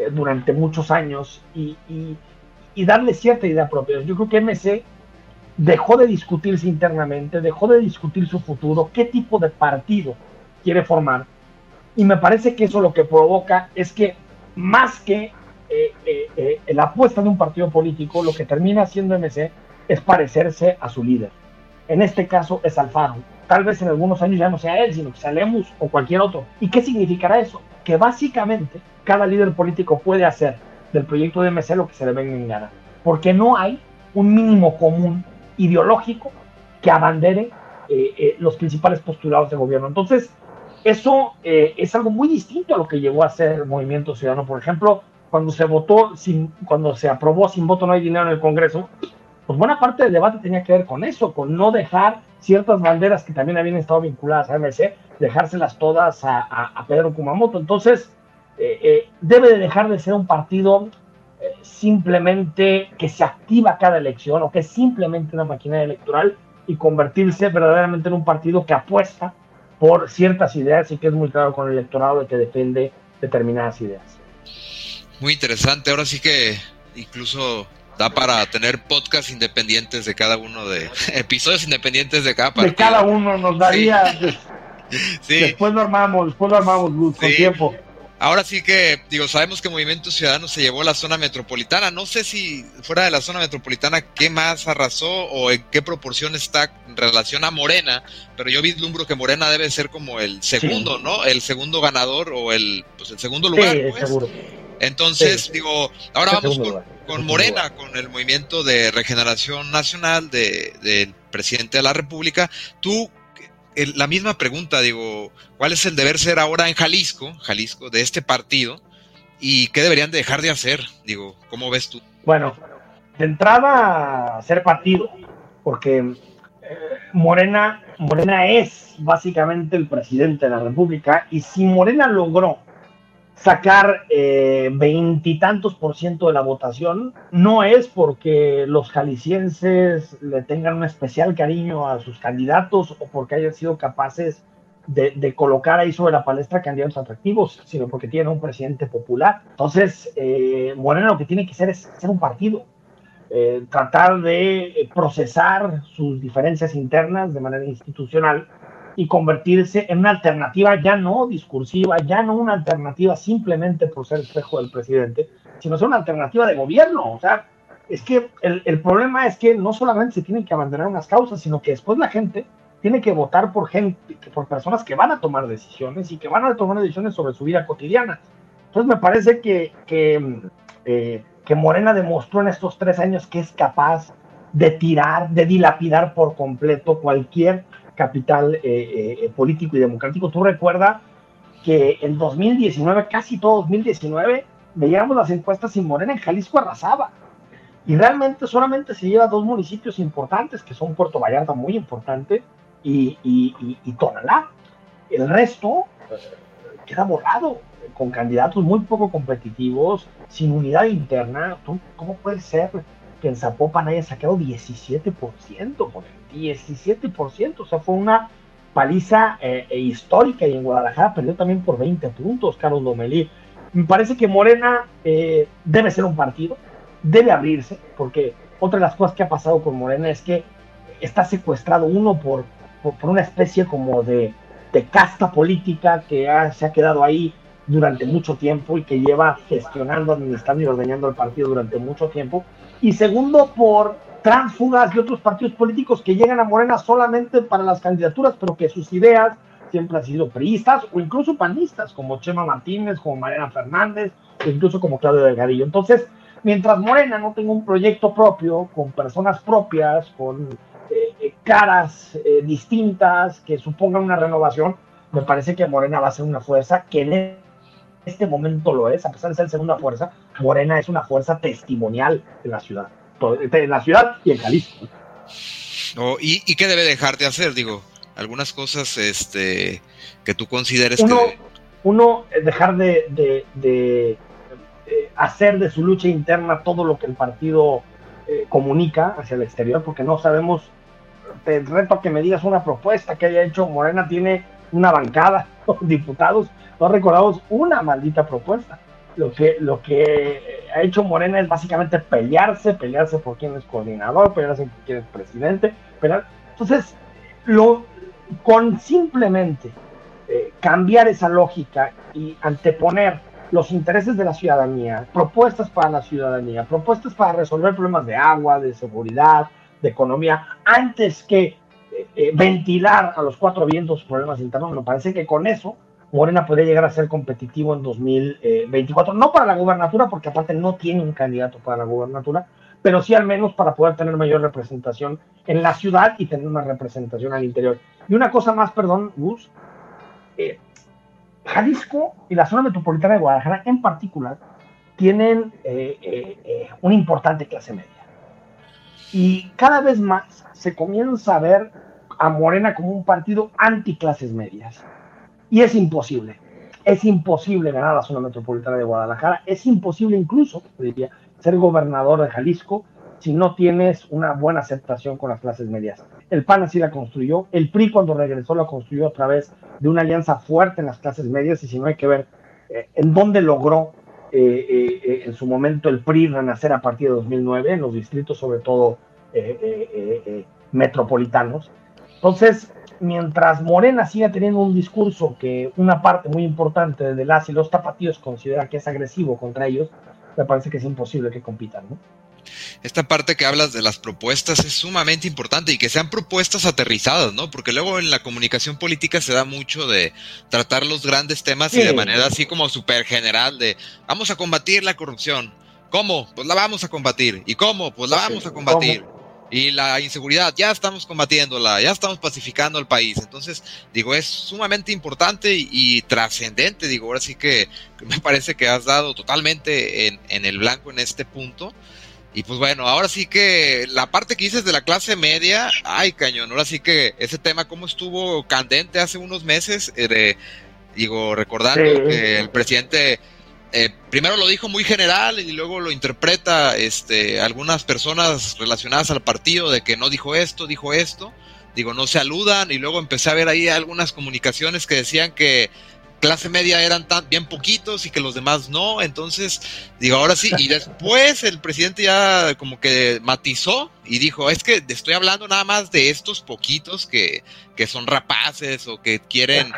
eh, durante muchos años y, darle cierta idea propia. Yo creo que MC dejó de discutirse internamente, dejó de discutir su futuro, qué tipo de partido quiere formar. Y me parece que eso lo que provoca es que más que eh, eh, la apuesta de un partido político, lo que termina haciendo MC es parecerse a su líder. En este caso es Alfaro. Tal vez en algunos años ya no sea él, sino que sea Lemus o cualquier otro. ¿Y qué significará eso? Que básicamente cada líder político puede hacer del proyecto de MC lo que se le venga en gana. Porque no hay un mínimo común ideológico que abandere eh, eh, los principales postulados de gobierno. Entonces, eso eh, es algo muy distinto a lo que llegó a ser el Movimiento Ciudadano. Por ejemplo, cuando se votó, sin, cuando se aprobó sin voto no hay dinero en el Congreso, pues buena parte del debate tenía que ver con eso, con no dejar ciertas banderas que también habían estado vinculadas a MC, dejárselas todas a, Pedro Kumamoto. Entonces, eh, eh, debe de dejar de ser un partido eh, simplemente que se activa cada elección o que es simplemente una maquinaria electoral y convertirse verdaderamente en un partido que apuesta por ciertas ideas y que es muy claro con el electorado de que defiende determinadas ideas. Muy interesante, ahora sí que incluso da para tener podcasts independientes de cada uno de *laughs* episodios independientes de cada partido. De cada uno nos daría *laughs* sí. Después lo armamos, después lo armamos con tiempo. Ahora sí que, digo, sabemos que Movimiento Ciudadano se llevó a la zona metropolitana. No sé si fuera de la zona metropolitana, ¿qué más arrasó o en qué proporción está en relación a Morena? Pero yo vislumbro que Morena debe ser como el segundo, ¿no? El segundo ganador o el, pues el segundo lugar. Sí, pues. seguro. Entonces, digo, ahora vamos con, Morena, con el Movimiento de Regeneración Nacional del presidente de la República. ¿Tú la misma pregunta, digo, ¿cuál es el deber ser ahora en Jalisco, Jalisco, de este partido? ¿Y qué deberían dejar de hacer? Digo, ¿cómo ves tú? Bueno, de entrada, ser partido, porque eh, Morena, Morena es básicamente el presidente de la República, y si Morena logró sacar eh, veintitantos por ciento de la votación no es porque los jaliscienses le tengan un especial cariño a sus candidatos o porque hayan sido capaces de, colocar ahí sobre la palestra candidatos atractivos, sino porque tiene un presidente popular. Entonces, eh, Morena lo que tiene que hacer es ser un partido, eh, tratar de procesar sus diferencias internas de manera institucional y convertirse en una alternativa ya no discursiva, ya no una alternativa simplemente por ser espejo del presidente, sino ser una alternativa de gobierno. O sea, es que el, el problema es que no solamente se tienen que abandonar unas causas, sino que después la gente tiene que votar por gente, por personas que van a tomar decisiones y que van a tomar decisiones sobre su vida cotidiana. Entonces me parece que, que, eh, que Morena demostró en estos tres años que es capaz de tirar, de dilapidar por completo cualquier capital eh, eh, político y democrático. Tú recuerdas que en 2019, casi todo 2019, veíamos las encuestas y Morena en Jalisco arrasaba. Y realmente solamente se lleva dos municipios importantes, que son Puerto Vallarta, muy importante, y, y, Tonalá. El resto eh, queda borrado, con candidatos muy poco competitivos, sin unidad interna. ¿Cómo puede ser que en Zapopan haya sacado 17%? Por 17%, o sea, fue una paliza eh, e histórica y en Guadalajara perdió también por 20 puntos Carlos Domelí. Me parece que Morena eh, debe ser un partido, debe abrirse, porque otra de las cosas que ha pasado con Morena es que está secuestrado uno por por, una especie como de, de casta política que se ha quedado ahí durante mucho tiempo y que lleva gestionando, administrando y ordenando el partido durante mucho tiempo. Y segundo, por tránsfugas y otros partidos políticos que llegan a Morena solamente para las candidaturas, pero que sus ideas siempre han sido priistas o incluso panistas, como Chema Martínez, como Mariana Fernández, o incluso como Claudio Delgadillo. Entonces, mientras Morena no tenga un proyecto propio, con personas propias, con caras eh, distintas que supongan una renovación, me parece que Morena va a ser una fuerza que en este momento lo es, a pesar de ser segunda fuerza, Morena es una fuerza testimonial en la ciudad, en la ciudad y en Jalisco. y, qué debe dejar de hacer? Digo, algunas cosas este, que tú consideres uno, que... Uno, eh, dejar de, de, eh, hacer de su lucha interna todo lo que el partido comunica hacia el exterior, porque no sabemos te reto a que me digas una propuesta que haya hecho Morena, tiene una bancada, *laughs* diputados, no recordamos una maldita propuesta. Lo que, lo que ha hecho Morena es básicamente pelearse, pelearse por quién es coordinador, pelearse por quién es presidente. Entonces, lo, con simplemente eh, cambiar esa lógica y anteponer los intereses de la ciudadanía, propuestas para la ciudadanía, propuestas para resolver problemas de agua, de seguridad, de economía antes que eh, eh, ventilar a los cuatro vientos problemas internos. Me parece que con eso Morena podría llegar a ser competitivo en 2024, no para la gubernatura, porque aparte no tiene un candidato para la gubernatura, pero sí al menos para poder tener mayor representación en la ciudad y tener una representación al interior. Y una cosa más, perdón, Gus, eh, Jalisco y la zona metropolitana de Guadalajara en particular tienen una importante clase media. Y cada vez más se comienza a ver a Morena como un partido anti clases medias. Y es imposible. Es imposible ganar la zona metropolitana de Guadalajara. Es imposible incluso, diría, ser gobernador de Jalisco si no tienes una buena aceptación con las clases medias. El PAN así la construyó, el PRI cuando regresó la construyó a través de una alianza fuerte en las clases medias y si no hay que ver eh, en dónde logró eh, eh, en su momento el PRI renacer a partir de 2009 en los distritos, sobre todo metropolitanos. Entonces, mientras Morena siga teniendo un discurso que una parte muy importante de las y los tapatíos considera que es agresivo contra ellos, me parece que es imposible que compitan, ¿no? esta parte que hablas de las propuestas es sumamente importante y que sean propuestas aterrizadas, ¿no? Porque luego en la comunicación política se da mucho de tratar los grandes temas y de manera así como súper general de vamos a combatir la corrupción. ¿Cómo? Pues la vamos a combatir. ¿Y cómo? Pues la vamos a combatir. Y la inseguridad, ya estamos combatiéndola, ya estamos pacificando el país. Entonces, digo, es sumamente importante y, trascendente. Digo, ahora sí que me parece que has dado totalmente en, en el blanco en este punto. Y pues bueno, ahora sí que la parte que dices de la clase media, ay cañón, ahora sí que ese tema como estuvo candente hace unos meses, eh, digo, recordando que el presidente eh, primero lo dijo muy general y luego lo interpreta este, algunas personas relacionadas al partido de que no dijo esto, dijo esto. Digo, no se aludan y luego empecé a ver ahí algunas comunicaciones que decían que clase media eran tan bien poquitos y que los demás no. Entonces, digo, ahora sí. Y después el presidente ya como que matizó y dijo, es que estoy hablando nada más de estos poquitos que, que son rapaces o que quieren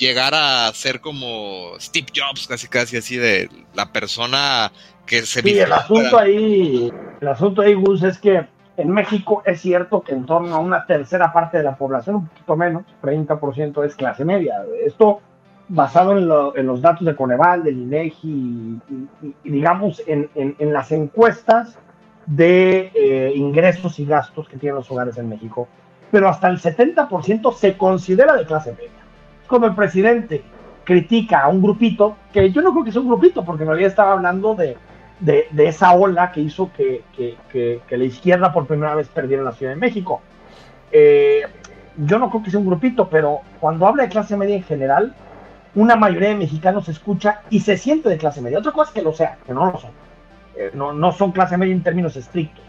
llegar a ser como Steve Jobs, casi casi así de la persona que se... Sí, el asunto ahí, el asunto ahí, Gus, es que en México es cierto que en torno a una tercera parte de la población, un poquito menos, 30% es clase media. Esto basado en, los datos de Coneval, del INEGI y, digamos en, las encuestas de eh, ingresos y gastos que tienen los hogares en México. Pero hasta el 70% se considera de clase media. Como el presidente critica a un grupito, que yo no creo que sea un grupito, porque en realidad estaba hablando de, esa ola que hizo que, la izquierda por primera vez perdiera la Ciudad de México. Eh, yo no creo que sea un grupito, pero cuando habla de clase media en general, una mayoría de mexicanos escucha y se siente de clase media. Otra cosa es que lo sea, que no lo son. Eh, no, no son clase media en términos estrictos.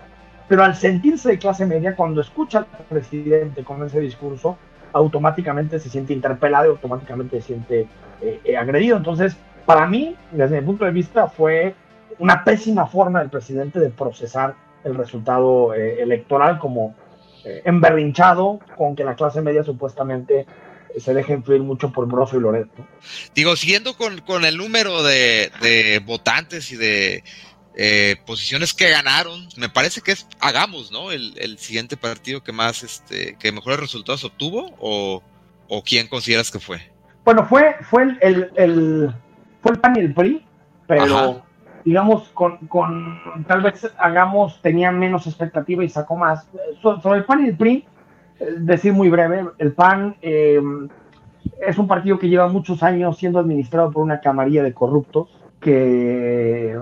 Pero al sentirse de clase media, cuando escucha al presidente con ese discurso, automáticamente se siente interpelado y automáticamente se siente eh, eh, agredido. Entonces, para mí, desde mi punto de vista, fue una pésima forma del presidente de procesar el resultado electoral como emberrinchado con que la clase media supuestamente se deja influir mucho por Broso y Loreto. Digo, siguiendo con, el número de, votantes y de eh, posiciones que ganaron, me parece que es Hagamos, ¿no? El, siguiente partido que más, este, que mejores resultados obtuvo, o, quién consideras que fue? Bueno, fue, fue el, el, fue el PAN y el PRI, pero digamos, con, tal vez Hagamos tenía menos expectativa y sacó más. sobre el PAN y el PRI, decir muy breve, el PAN eh, es un partido que lleva muchos años siendo administrado por una camarilla de corruptos que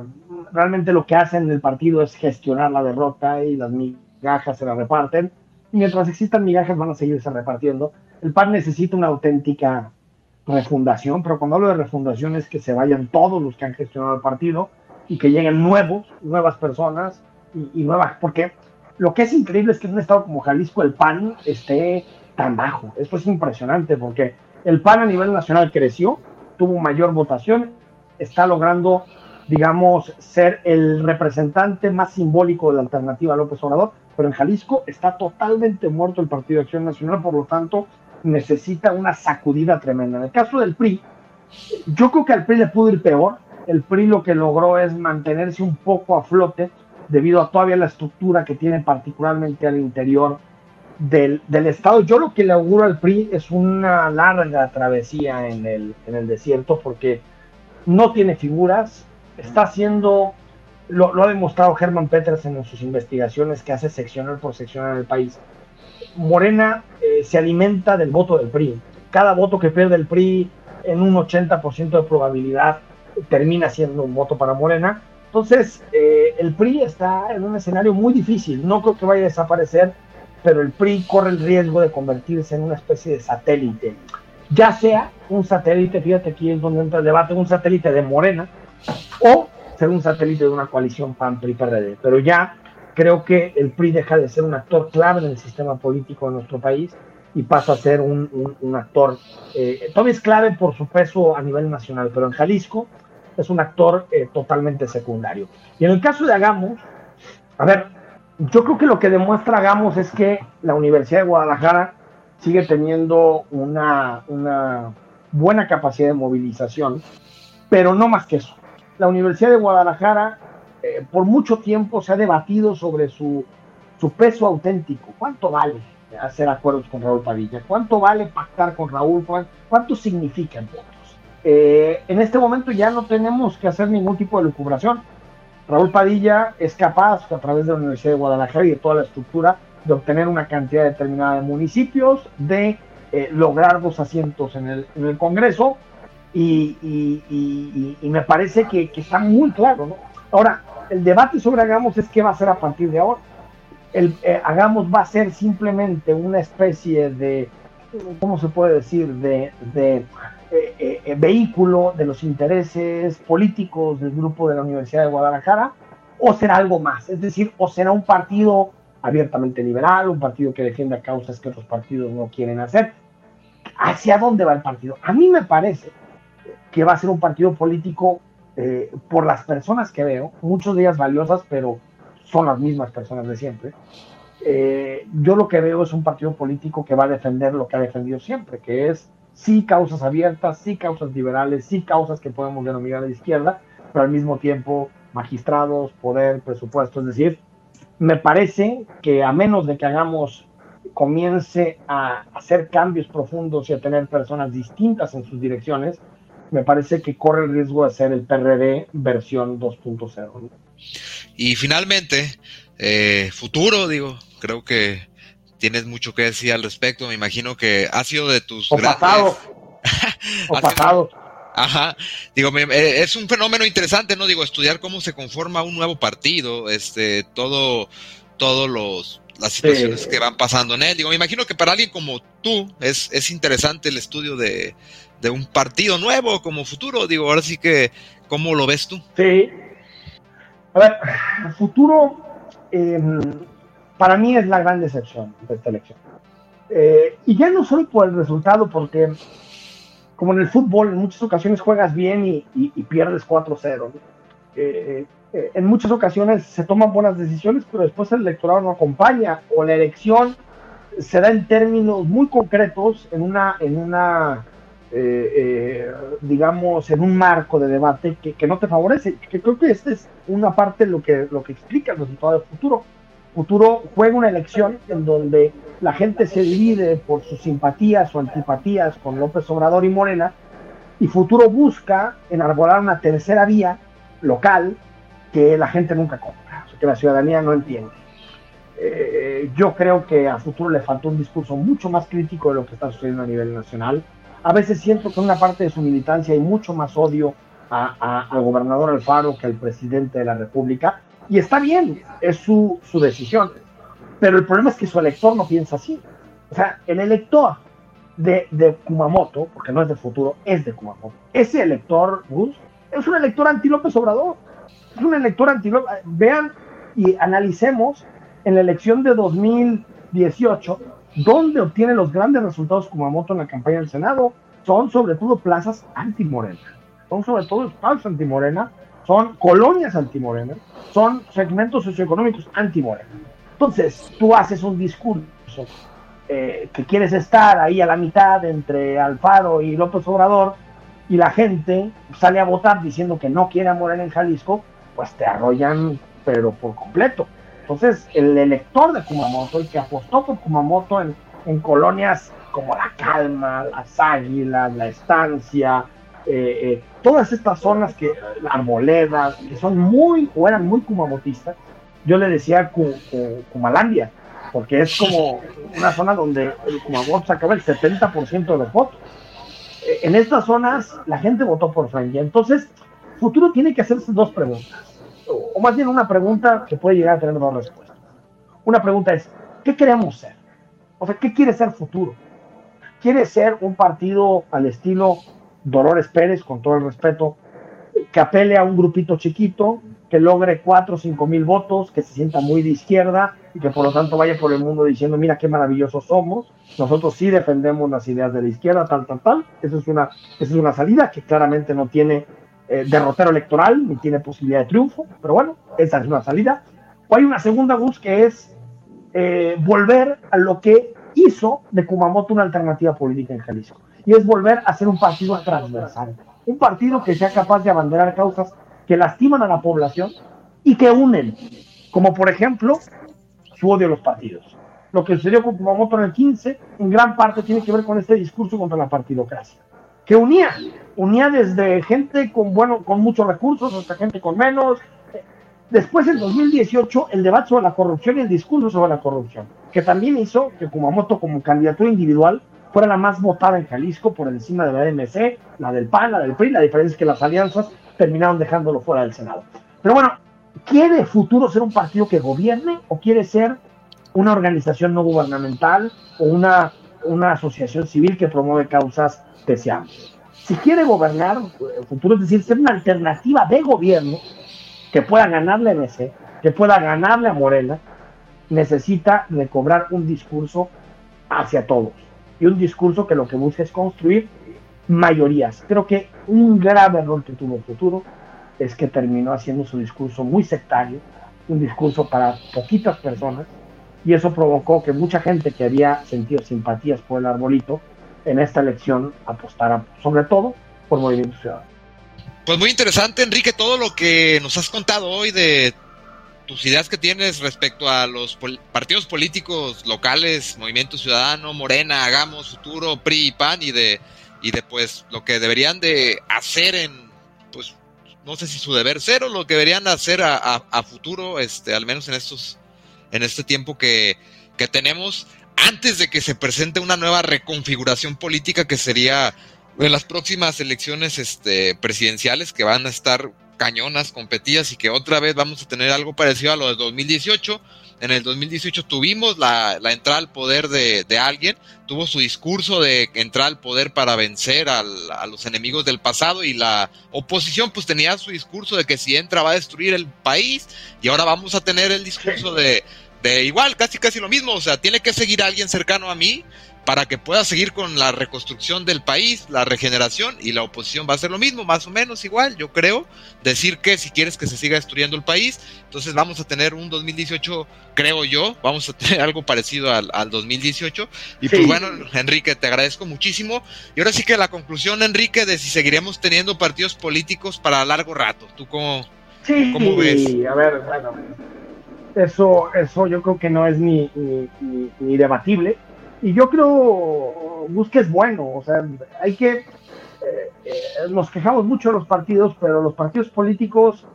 realmente lo que hacen en el partido es gestionar la derrota y las migajas se las reparten. Y mientras existan migajas van a seguirse repartiendo. El PAN necesita una auténtica refundación, pero cuando hablo de refundación es que se vayan todos los que han gestionado el partido y que lleguen nuevos, nuevas personas y, y nuevas, porque lo que es increíble es que en un estado como Jalisco el PAN esté tan bajo. Esto es impresionante porque el PAN a nivel nacional creció, tuvo mayor votación, está logrando, digamos, ser el representante más simbólico de la alternativa a López Obrador, pero en Jalisco está totalmente muerto el Partido de Acción Nacional, por lo tanto necesita una sacudida tremenda. En el caso del PRI, yo creo que al PRI le pudo ir peor. El PRI lo que logró es mantenerse un poco a flote, debido a todavía la estructura que tiene particularmente al interior del, Estado. Yo lo que le auguro al PRI es una larga travesía en el, en el desierto porque no tiene figuras, está haciendo, lo, ha demostrado Herman Petersen en sus investigaciones que hace seccional por seccional el país. Morena eh, se alimenta del voto del PRI. Cada voto que pierde el PRI en un 80% de probabilidad termina siendo un voto para Morena entonces, eh, el PRI está en un escenario muy difícil. No creo que vaya a desaparecer, pero el PRI corre el riesgo de convertirse en una especie de satélite. Ya sea un satélite, fíjate aquí es donde entra el debate, un satélite de Morena, o ser un satélite de una coalición PAN-PRI-PRD. Pero ya creo que el PRI deja de ser un actor clave en el sistema político de nuestro país y pasa a ser un, actor, eh, todavía es clave por su peso a nivel nacional, pero en Jalisco es un actor eh, totalmente secundario. Y en el caso de Agamos, a ver, yo creo que lo que demuestra Agamos es que la Universidad de Guadalajara sigue teniendo una, una buena capacidad de movilización, pero no más que eso. La Universidad de Guadalajara eh, por mucho tiempo se ha debatido sobre su, su peso auténtico. ¿Cuánto vale hacer acuerdos con Raúl Padilla? ¿Cuánto vale pactar con Raúl? ¿Cuánto significa? Eh, en este momento ya no tenemos que hacer ningún tipo de lucubración. Raúl Padilla es capaz, a través de la Universidad de Guadalajara y de toda la estructura, de obtener una cantidad determinada de municipios, de eh, lograr dos asientos en el, Congreso, y, me parece que, está muy claro. Ahora, el debate sobre Hagamos es qué va a ser a partir de ahora. El, eh, Hagamos va a ser simplemente una especie de, ¿cómo se puede decir?, de eh, eh, vehículo de los intereses políticos del grupo de la Universidad de Guadalajara, o será algo más, es decir, o será un partido abiertamente liberal, un partido que defienda causas que otros partidos no quieren hacer. ¿Hacia dónde va el partido? A mí me parece que va a ser un partido político eh, por las personas que veo, muchas de ellas valiosas, pero son las mismas personas de siempre. Eh, yo lo que veo es un partido político que va a defender lo que ha defendido siempre, que es sí causas abiertas, sí causas liberales, sí causas que podemos denominar de izquierda, pero al mismo tiempo magistrados, poder, presupuesto, es decir, me parece que a menos de que hagamos, comience a hacer cambios profundos y a tener personas distintas en sus direcciones, me parece que corre el riesgo de ser el PRD versión 2.0. Y finalmente, eh, futuro, digo, creo que tienes mucho que decir al respecto. Me imagino que ha sido de tus. O pasado. *laughs* o pasado. Ajá, digo, eh, es un fenómeno interesante, ¿no? Digo, estudiar cómo se conforma un nuevo partido, este, todo, todos los las situaciones que van pasando en él. Digo, me imagino que para alguien como tú es, es interesante el estudio de, un partido nuevo como futuro. Digo, ahora sí que, ¿cómo lo ves tú? Sí. A ver, el futuro em, para mí es la gran decepción de esta elección. Eh, y ya no solo por el resultado, porque como en el fútbol, en muchas ocasiones juegas bien y, pierdes 4-0. Eh, eh, en muchas ocasiones se toman buenas decisiones, pero después el electorado no acompaña o la elección se da en términos muy concretos, en una, en una eh, digamos, en un marco de debate que, no te favorece. Que creo que esta es una parte lo que, lo que explica el resultado del futuro. Futuro juega una elección en donde la gente se divide por sus simpatías o antipatías con López Obrador y Morena, y Futuro busca enarbolar una tercera vía local que la gente nunca compra, que la ciudadanía no entiende. Eh, yo creo que a Futuro le faltó un discurso mucho más crítico de lo que está sucediendo a nivel nacional. A veces siento que una parte de su militancia hay mucho más odio al gobernador Alfaro que al presidente de la República. Y está bien, es su, su decisión. Pero el problema es que su elector no piensa así. O sea, el elector de, de Kumamoto, porque no es de futuro, es de Kumamoto. Ese elector, Gus, es un elector anti-López Obrador. Es un elector anti Vean y analicemos en la elección de 2018, dónde obtiene los grandes resultados Kumamoto en la campaña del Senado. Son sobre todo plazas anti-morena. Son sobre todo espacios anti-morena. Son colonias anti-morena. Son segmentos socioeconómicos anti-morena. Entonces, tú haces un discurso eh, que quieres estar ahí a la mitad entre Alfaro y López Obrador, y la gente sale a votar diciendo que no quiere a Morena en Jalisco, pues te arrollan, pero por completo. Entonces, el elector de Kumamoto, el que apostó por Kumamoto en, colonias como La Calma, Las Águilas, La Estancia, eh, eh, todas estas zonas que, arboledas, que son muy, o eran muy kumamotistas, yo le decía Kumalandia, porque es como una zona donde el Kumamoto sacaba el 70% de los votos. Eh, en estas zonas la gente votó por Frank. Entonces, futuro tiene que hacerse dos preguntas, o más bien una pregunta que puede llegar a tener dos respuestas. Una pregunta es, ¿qué queremos ser? O sea, ¿qué quiere ser futuro? ¿Quiere ser un partido al estilo Dolores Pérez, con todo el respeto, que apele a un grupito chiquito, que logre 4 o 5 mil votos, que se sienta muy de izquierda y que por lo tanto vaya por el mundo diciendo, mira qué maravillosos somos, nosotros sí defendemos las ideas de la izquierda, tal, tal, tal. Esa es una, esa es una salida que claramente no tiene eh, derrotero electoral ni tiene posibilidad de triunfo, pero bueno, esa es una salida. O hay una segunda bus que es eh, volver a lo que hizo de Kumamoto una alternativa política en Jalisco, y es volver a ser un partido transversal, un partido que sea capaz de abanderar causas que lastiman a la población y que unen, como por ejemplo su odio a los partidos. Lo que sucedió con Kumamoto en el 15, en gran parte tiene que ver con este discurso contra la partidocracia, que unía, unía desde gente con, bueno, con muchos recursos hasta gente con menos. Después, en 2018, el debate sobre la corrupción y el discurso sobre la corrupción, que también hizo que Kumamoto como candidatura individual fuera la más votada en Jalisco por encima de la MC, la del PAN, la del PRI. La diferencia es que las alianzas terminaron dejándolo fuera del Senado. Pero bueno, ¿quiere futuro ser un partido que gobierne o quiere ser una organización no gubernamental o una, una asociación civil que promueve causas si quiere gobernar el futuro, es decir, ser una alternativa de gobierno que pueda ganarle a MC, que pueda ganarle a Morena, necesita recobrar un discurso hacia todos y un discurso que lo que busca es construir mayorías. Creo que un grave error que tuvo el futuro es que terminó haciendo su discurso muy sectario, un discurso para poquitas personas, y eso provocó que mucha gente que había sentido simpatías por el arbolito en esta elección apostara sobre todo por Movimiento Ciudadano. Pues muy interesante, Enrique, todo lo que nos has contado hoy de tus ideas que tienes respecto a los partidos políticos locales, Movimiento Ciudadano, Morena, Hagamos, Futuro, PRI y PAN y de, y de pues lo que deberían de hacer en, pues no sé si su deber ser o lo que deberían hacer a, a, futuro, este, al menos en estos, en este tiempo que, que tenemos, antes de que se presente una nueva reconfiguración política que sería en las próximas elecciones este, presidenciales que van a estar cañonas, competidas y que otra vez vamos a tener algo parecido a lo de 2018. En el 2018 tuvimos la, entrada al poder de, alguien, tuvo su discurso de entrar al poder para vencer a los enemigos del pasado y la oposición pues tenía su discurso de que si entra va a destruir el país y ahora vamos a tener el discurso de, de igual, casi casi lo mismo, o sea, tiene que seguir alguien cercano a mí para que pueda seguir con la reconstrucción del país, la regeneración, y la oposición va a hacer lo mismo, más o menos igual, yo creo, decir que si quieres que se siga destruyendo el país, entonces vamos a tener un 2018, creo yo, vamos a tener *laughs* algo parecido al, 2018, y pues bueno, Enrique, te agradezco muchísimo, y ahora sí que la conclusión, Enrique, de si seguiremos teniendo partidos políticos para largo rato, ¿tú cómo, sí, cómo ves? a ver, bueno, eso, eso yo creo que no es ni, ni, debatible, y yo creo, que es bueno, o sea, hay que, eh, eh, nos quejamos mucho de los partidos, pero los partidos políticos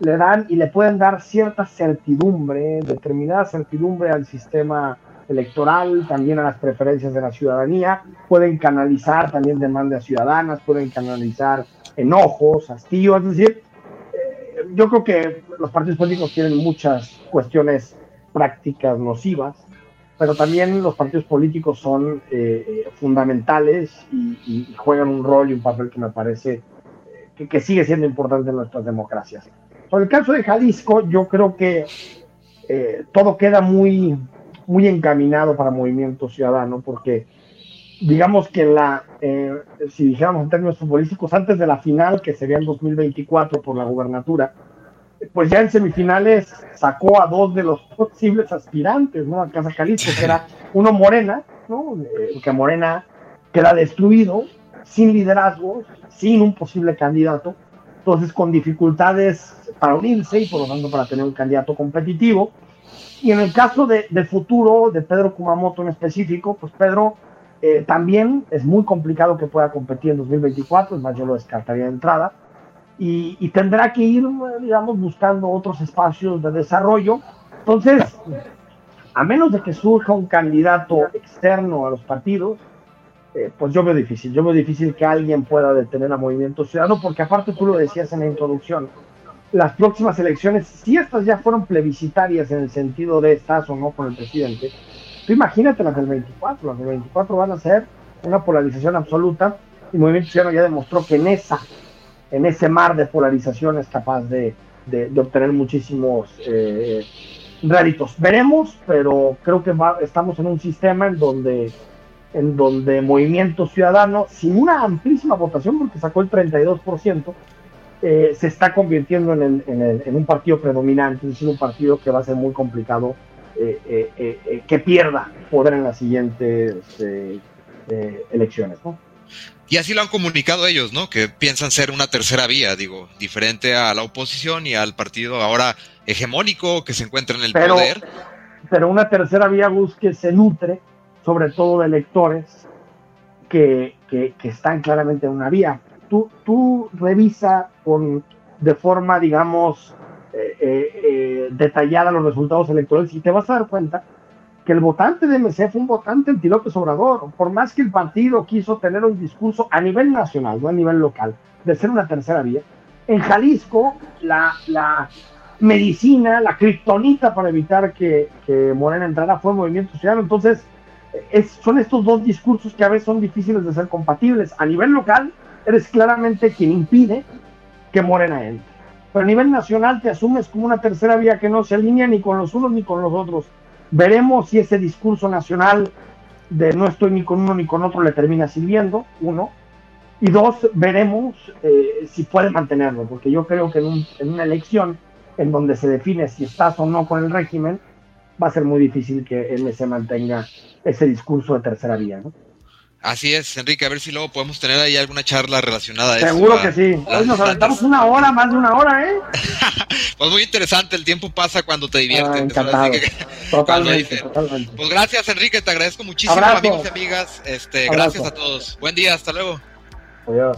le dan y le pueden dar cierta certidumbre, determinada certidumbre al sistema electoral, también a las preferencias de la ciudadanía, pueden canalizar también demandas ciudadanas, pueden canalizar enojos, hastío, es decir, yo creo que los partidos políticos tienen muchas cuestiones prácticas nocivas, pero también los partidos políticos son eh, fundamentales y, juegan un rol y un papel que me parece eh, que, sigue siendo importante en nuestras democracias. En el caso de Jalisco, yo creo que eh, todo queda muy, muy encaminado para Movimiento Ciudadano, porque digamos que la, si dijéramos en términos futbolísticos, antes de la final, que sería en 2024 por la gubernatura, pues ya en semifinales sacó a dos de los posibles aspirantes, ¿no? A Casa Jalisco, que era uno Morena, ¿no? Que Morena queda destruido, sin liderazgo, sin un posible candidato, entonces con dificultades para unirse y por lo tanto para tener un candidato competitivo. Y en el caso de, futuro de Pedro Kumamoto en específico, pues Pedro eh, también es muy complicado que pueda competir en 2024, es más, yo lo descartaría de entrada y, tendrá que ir, digamos, buscando otros espacios de desarrollo. Entonces, a menos de que surja un candidato externo a los partidos, eh, pues yo veo difícil, yo veo difícil que alguien pueda detener a Movimiento Ciudadano, porque aparte tú lo decías en la introducción, las próximas elecciones, si estas ya fueron plebiscitarias en el sentido de estas o no con el presidente, tú imagínate las del 24, las del 24 van a ser una polarización absoluta y Movimiento Ciudadano ya demostró que en esa en ese mar de polarización es capaz de, obtener muchísimos eh, réditos. Veremos, pero creo que estamos en un sistema en donde, en donde Movimiento Ciudadano, sin una amplísima votación, porque sacó el 32%, eh, se está convirtiendo en, un partido predominante, es decir, un partido que va a ser muy complicado eh, que pierda poder en las siguientes elecciones. ¿no? Y así lo han comunicado ellos, ¿no? Que piensan ser una tercera vía, digo, diferente a la oposición y al partido ahora hegemónico que se encuentra en el poder. Pero una tercera vía, Gus, que se nutre sobre todo de electores que, que, están claramente en una vía. Tú, tú revisa con, de forma, digamos, eh, eh, eh, detallada los resultados electorales y te vas a dar cuenta que el votante de MC fue un votante anti López Obrador, por más que el partido quiso tener un discurso a nivel nacional, no a nivel local, de ser una tercera vía. En Jalisco, la, la medicina, la kriptonita para evitar que, que, Morena entrara fue el movimiento ciudadano. Entonces, es, son estos dos discursos que a veces son difíciles de ser compatibles. A nivel local, eres claramente quien impide que Morena entre. Pero a nivel nacional te asumes como una tercera vía que no se alinea ni con los unos ni con los otros. Veremos si ese discurso nacional de no estoy ni con uno ni con otro le termina sirviendo, uno. Y dos, veremos eh, si puede mantenerlo, porque yo creo que en, en una elección en donde se define si estás o no con el régimen, va a ser muy difícil que se mantenga ese discurso de tercera vía. ¿no? Así es, Enrique, a ver si luego podemos tener ahí alguna charla relacionada a eso. Seguro que sí. Hoy nos aventamos una hora, más de una hora, ¿eh? *laughs* pues muy interesante, el tiempo pasa cuando te diviertes. Ah, *laughs* totalmente, Pues gracias, Enrique, te agradezco muchísimo, amigos y amigas. Este, gracias a todos. Buen día, hasta luego. Adiós.